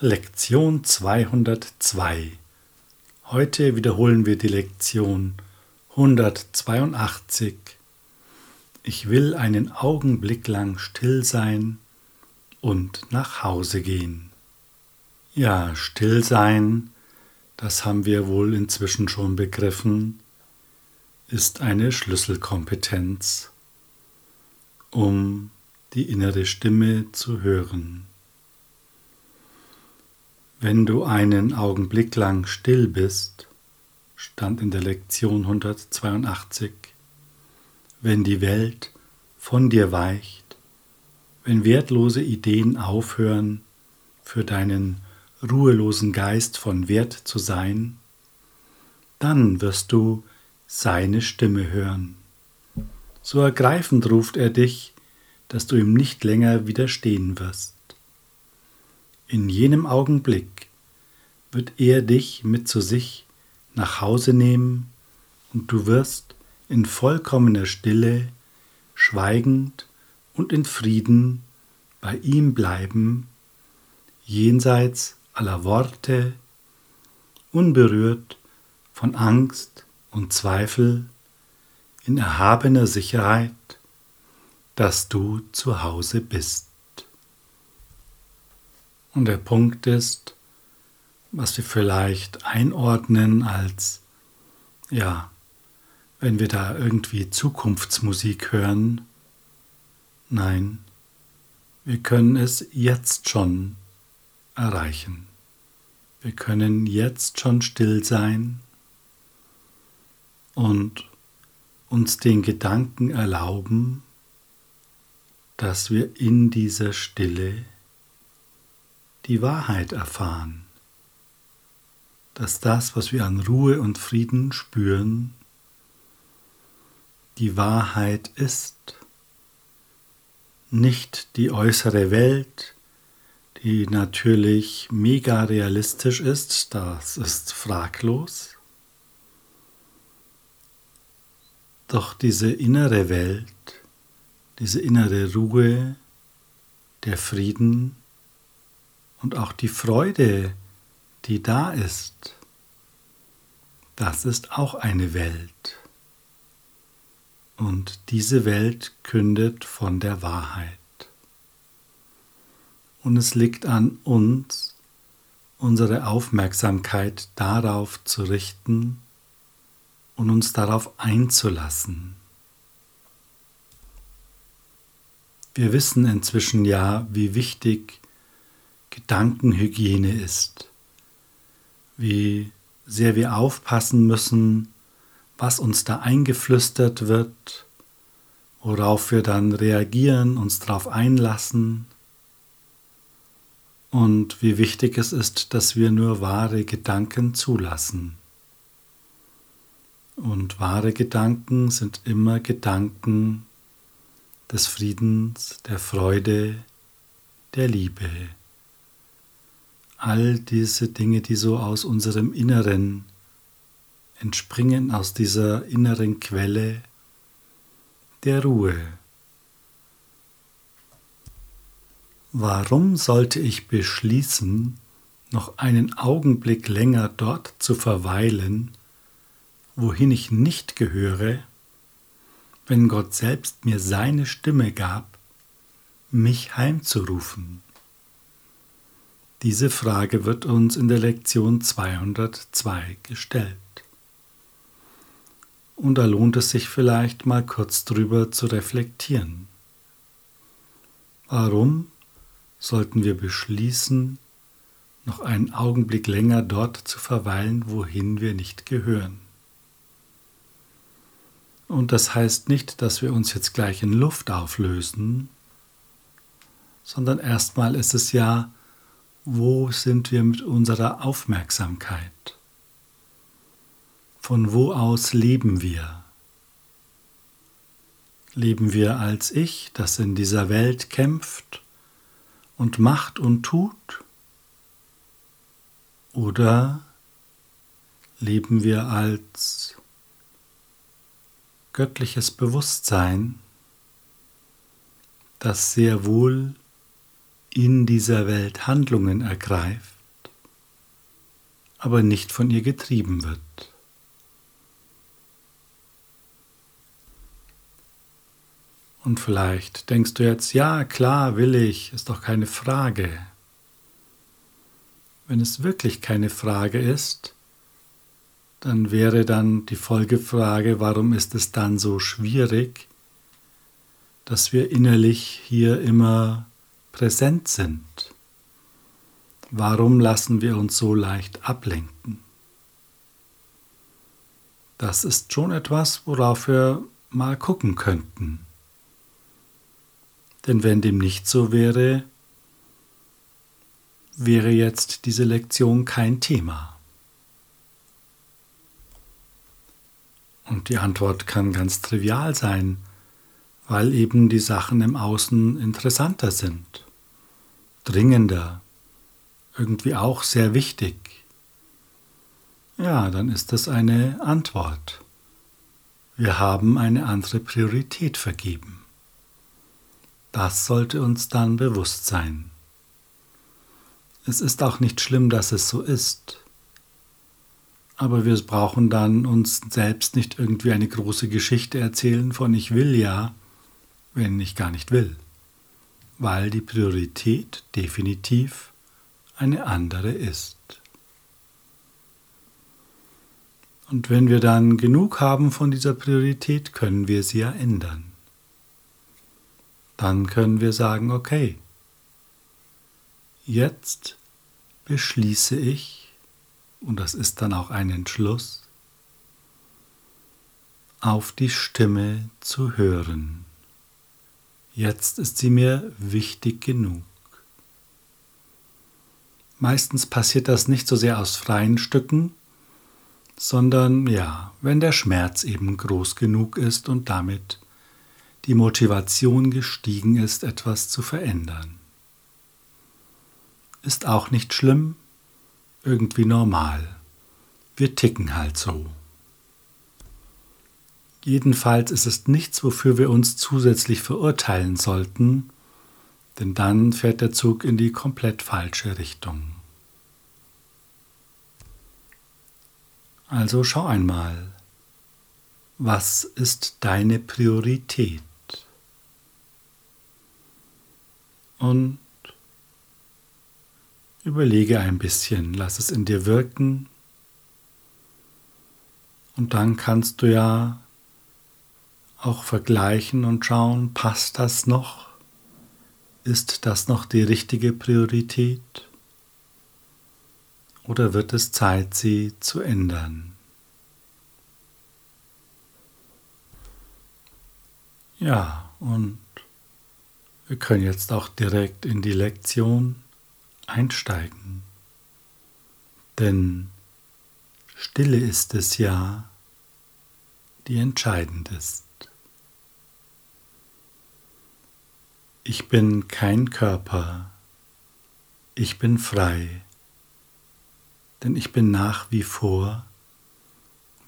Lektion 202. Heute wiederholen wir die Lektion 182. Ich will einen Augenblick lang still sein und nach Hause gehen. Ja, still sein, das haben wir wohl inzwischen schon begriffen, ist eine Schlüsselkompetenz, um die innere Stimme zu hören. Wenn du einen Augenblick lang still bist, stand in der Lektion 182, wenn die Welt von dir weicht, wenn wertlose Ideen aufhören, für deinen ruhelosen Geist von Wert zu sein, dann wirst du seine Stimme hören. So ergreifend ruft er dich, dass du ihm nicht länger widerstehen wirst. In jenem Augenblick wird er dich mit zu sich nach Hause nehmen und du wirst in vollkommener Stille, schweigend und in Frieden bei ihm bleiben, jenseits aller Worte, unberührt von Angst und Zweifel, in erhabener Sicherheit, dass du zu Hause bist. Und der Punkt ist, was wir vielleicht einordnen als, ja, wenn wir da irgendwie Zukunftsmusik hören, nein, wir können es jetzt schon erreichen. Wir können jetzt schon still sein und uns den Gedanken erlauben, dass wir in dieser Stille die Wahrheit erfahren, dass das, was wir an Ruhe und Frieden spüren, die Wahrheit ist, nicht die äußere Welt, die natürlich mega realistisch ist, das ist fraglos, doch diese innere Welt, diese innere Ruhe, der Frieden, und auch die Freude, die da ist, das ist auch eine Welt. Und diese Welt kündet von der Wahrheit. Und es liegt an uns, unsere Aufmerksamkeit darauf zu richten und uns darauf einzulassen. Wir wissen inzwischen ja, wie wichtig Gedankenhygiene ist, wie sehr wir aufpassen müssen, was uns da eingeflüstert wird, worauf wir dann reagieren, uns darauf einlassen. Und wie wichtig es ist, dass wir nur wahre Gedanken zulassen. Und wahre Gedanken sind immer Gedanken des Friedens, der Freude, der Liebe all diese Dinge, die so aus unserem Inneren entspringen, aus dieser inneren Quelle der Ruhe. Warum sollte ich beschließen, noch einen Augenblick länger dort zu verweilen, wohin ich nicht gehöre, wenn Gott selbst mir seine Stimme gab, mich heimzurufen? Diese Frage wird uns in der Lektion 202 gestellt. Und da lohnt es sich vielleicht mal kurz drüber zu reflektieren. Warum sollten wir beschließen, noch einen Augenblick länger dort zu verweilen, wohin wir nicht gehören? Und das heißt nicht, dass wir uns jetzt gleich in Luft auflösen, sondern erstmal ist es ja wo sind wir mit unserer Aufmerksamkeit? Von wo aus leben wir? Leben wir als Ich, das in dieser Welt kämpft und macht und tut? Oder leben wir als göttliches Bewusstsein, das sehr wohl in dieser Welt Handlungen ergreift, aber nicht von ihr getrieben wird. Und vielleicht denkst du jetzt, ja, klar, will ich, ist doch keine Frage. Wenn es wirklich keine Frage ist, dann wäre dann die Folgefrage, warum ist es dann so schwierig, dass wir innerlich hier immer präsent sind? Warum lassen wir uns so leicht ablenken? Das ist schon etwas, worauf wir mal gucken könnten. Denn wenn dem nicht so wäre, wäre jetzt diese Lektion kein Thema. Und die Antwort kann ganz trivial sein, weil eben die Sachen im Außen interessanter sind, dringender, irgendwie auch sehr wichtig. Ja, dann ist das eine Antwort. Wir haben eine andere Priorität vergeben. Das sollte uns dann bewusst sein. Es ist auch nicht schlimm, dass es so ist. Aber wir brauchen dann uns selbst nicht irgendwie eine große Geschichte erzählen von ich will ja, wenn ich gar nicht will. Weil die Priorität definitiv eine andere ist. Und wenn wir dann genug haben von dieser Priorität, können wir sie ja ändern dann können wir sagen, okay, jetzt beschließe ich, und das ist dann auch ein Entschluss, auf die Stimme zu hören. Jetzt ist sie mir wichtig genug. Meistens passiert das nicht so sehr aus freien Stücken, sondern ja, wenn der Schmerz eben groß genug ist und damit die Motivation gestiegen ist, etwas zu verändern. Ist auch nicht schlimm, irgendwie normal. Wir ticken halt so. Jedenfalls ist es nichts, wofür wir uns zusätzlich verurteilen sollten, denn dann fährt der Zug in die komplett falsche Richtung. Also schau einmal, was ist deine Priorität? und überlege ein bisschen, lass es in dir wirken und dann kannst du ja auch vergleichen und schauen, passt das noch? Ist das noch die richtige Priorität? Oder wird es Zeit, sie zu ändern? Ja, und wir können jetzt auch direkt in die Lektion einsteigen, denn Stille ist es ja, die entscheidend ist. Ich bin kein Körper, ich bin frei, denn ich bin nach wie vor,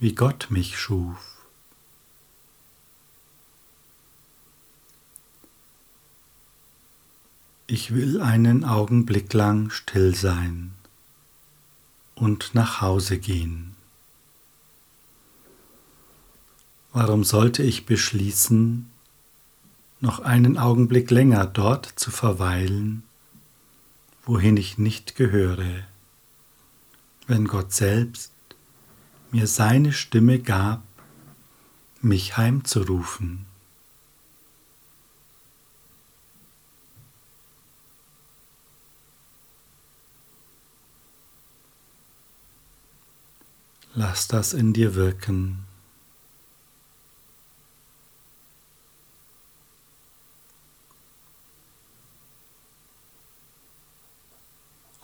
wie Gott mich schuf. Ich will einen Augenblick lang still sein und nach Hause gehen. Warum sollte ich beschließen, noch einen Augenblick länger dort zu verweilen, wohin ich nicht gehöre, wenn Gott selbst mir seine Stimme gab, mich heimzurufen? Lass das in dir wirken.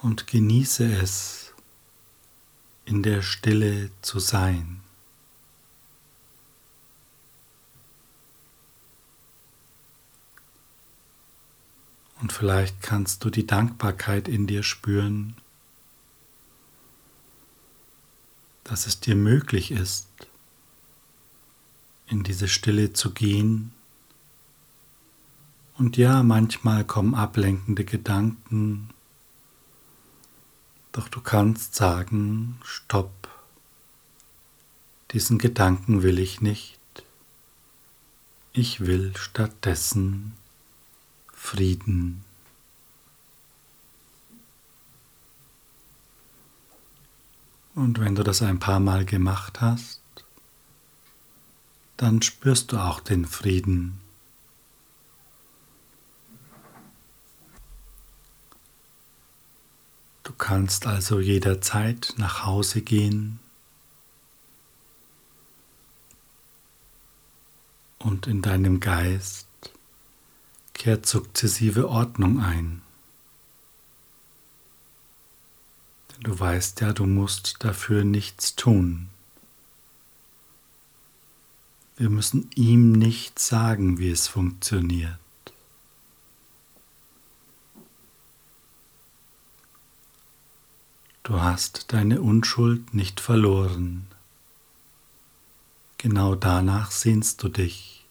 Und genieße es, in der Stille zu sein. Und vielleicht kannst du die Dankbarkeit in dir spüren dass es dir möglich ist, in diese Stille zu gehen Und ja, manchmal kommen ablenkende Gedanken, doch du kannst sagen, stopp, diesen Gedanken will ich nicht. Ich will stattdessen Frieden. Und wenn du das ein paar Mal gemacht hast, dann spürst du auch den Frieden. Du kannst also jederzeit nach Hause gehen und in deinem Geist kehrt sukzessive Ordnung ein. Denn du weißt ja, du musst dafür nichts tun. Wir müssen ihm nicht sagen, wie es funktioniert. Du hast deine Unschuld nicht verloren. Genau danach sehnst du dich.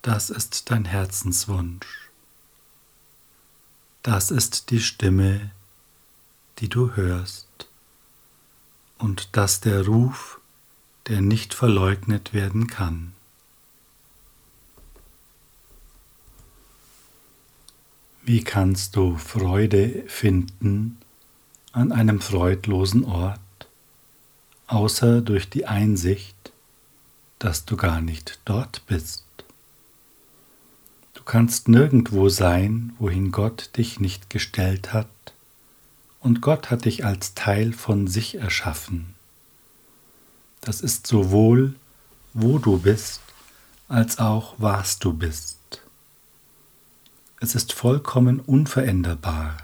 Das ist dein Herzenswunsch. Das ist die Stimme, die du hörst. Und das der Ruf, der nicht verleugnet werden kann. Wie kannst du Freude finden an einem freudlosen Ort, außer durch die Einsicht, dass du gar nicht dort bist? Du kannst nirgendwo sein, wohin Gott dich nicht gestellt hat, und Gott hat dich als Teil von sich erschaffen. Das ist sowohl, wo du bist, als auch was du bist. Es ist vollkommen unveränderbar.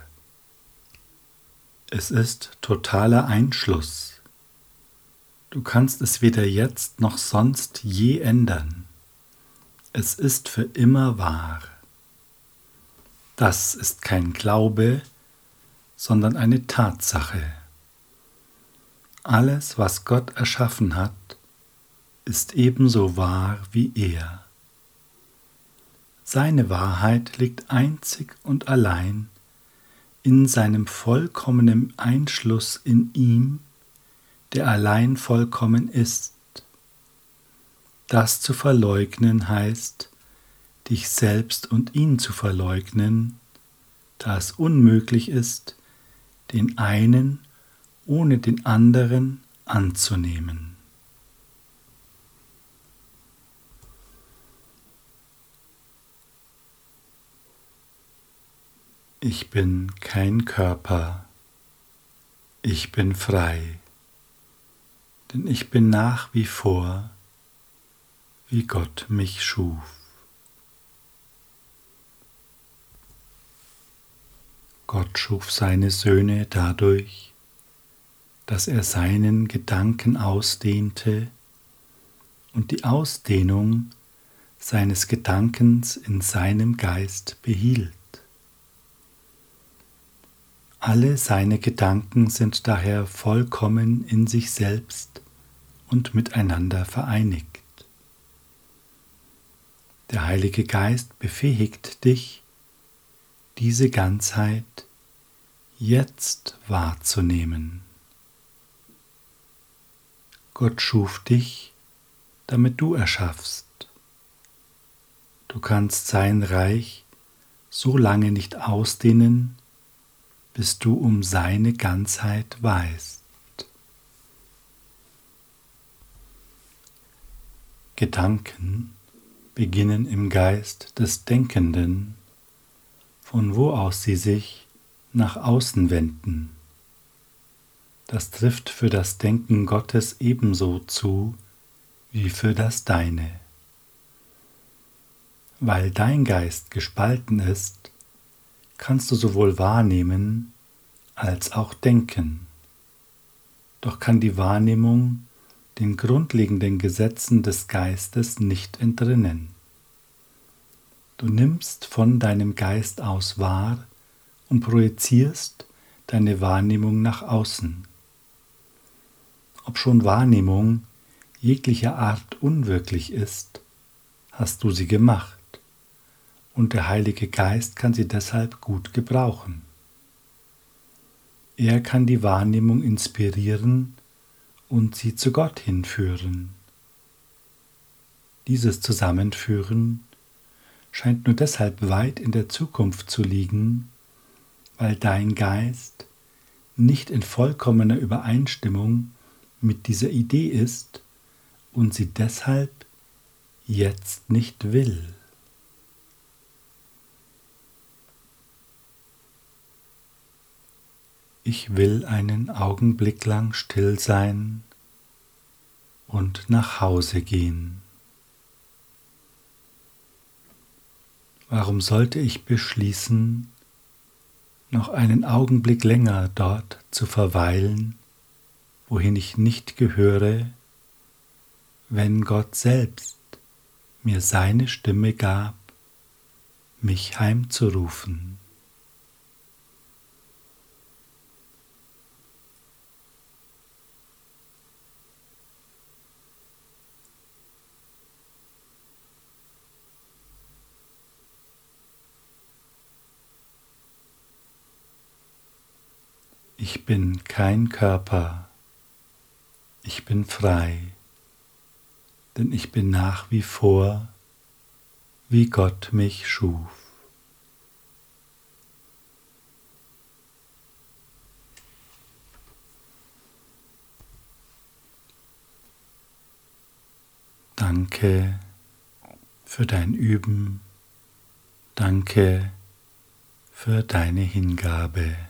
Es ist totaler Einschluss. Du kannst es weder jetzt noch sonst je ändern. Es ist für immer wahr. Das ist kein Glaube, sondern eine Tatsache. Alles, was Gott erschaffen hat, ist ebenso wahr wie er. Seine Wahrheit liegt einzig und allein in seinem vollkommenen Einschluss in ihm, der allein vollkommen ist. Das zu verleugnen heißt, dich selbst und ihn zu verleugnen, da es unmöglich ist, den einen ohne den anderen anzunehmen. Ich bin kein Körper, ich bin frei, denn ich bin nach wie vor, wie Gott mich schuf. Gott schuf seine Söhne dadurch, dass er seinen Gedanken ausdehnte und die Ausdehnung seines Gedankens in seinem Geist behielt. Alle seine Gedanken sind daher vollkommen in sich selbst und miteinander vereinigt. Der Heilige Geist befähigt dich, diese Ganzheit jetzt wahrzunehmen. Gott schuf dich, damit du erschaffst. Du kannst sein Reich so lange nicht ausdehnen, bis du um seine Ganzheit weißt. Gedanken beginnen im Geist des Denkenden, von wo aus sie sich nach außen wenden. Das trifft für das Denken Gottes ebenso zu wie für das Deine. Weil dein Geist gespalten ist, kannst du sowohl wahrnehmen als auch denken. Doch kann die Wahrnehmung den grundlegenden Gesetzen des Geistes nicht entrinnen. Du nimmst von deinem Geist aus wahr und projizierst deine Wahrnehmung nach außen obschon Wahrnehmung jeglicher Art unwirklich ist, hast du sie gemacht und der Heilige Geist kann sie deshalb gut gebrauchen. Er kann die Wahrnehmung inspirieren und sie zu Gott hinführen. Dieses Zusammenführen scheint nur deshalb weit in der Zukunft zu liegen, weil dein Geist nicht in vollkommener Übereinstimmung mit dieser Idee ist und sie deshalb jetzt nicht will. Ich will einen Augenblick lang still sein und nach Hause gehen. Warum sollte ich beschließen, noch einen Augenblick länger dort zu verweilen, wohin ich nicht gehöre, wenn Gott selbst mir seine Stimme gab, mich heimzurufen? Ich bin kein Körper, ich bin frei, denn ich bin nach wie vor, wie Gott mich schuf. Danke für dein Üben, danke für deine Hingabe.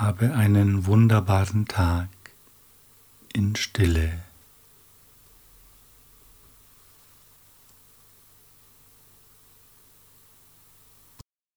Habe einen wunderbaren Tag in Stille.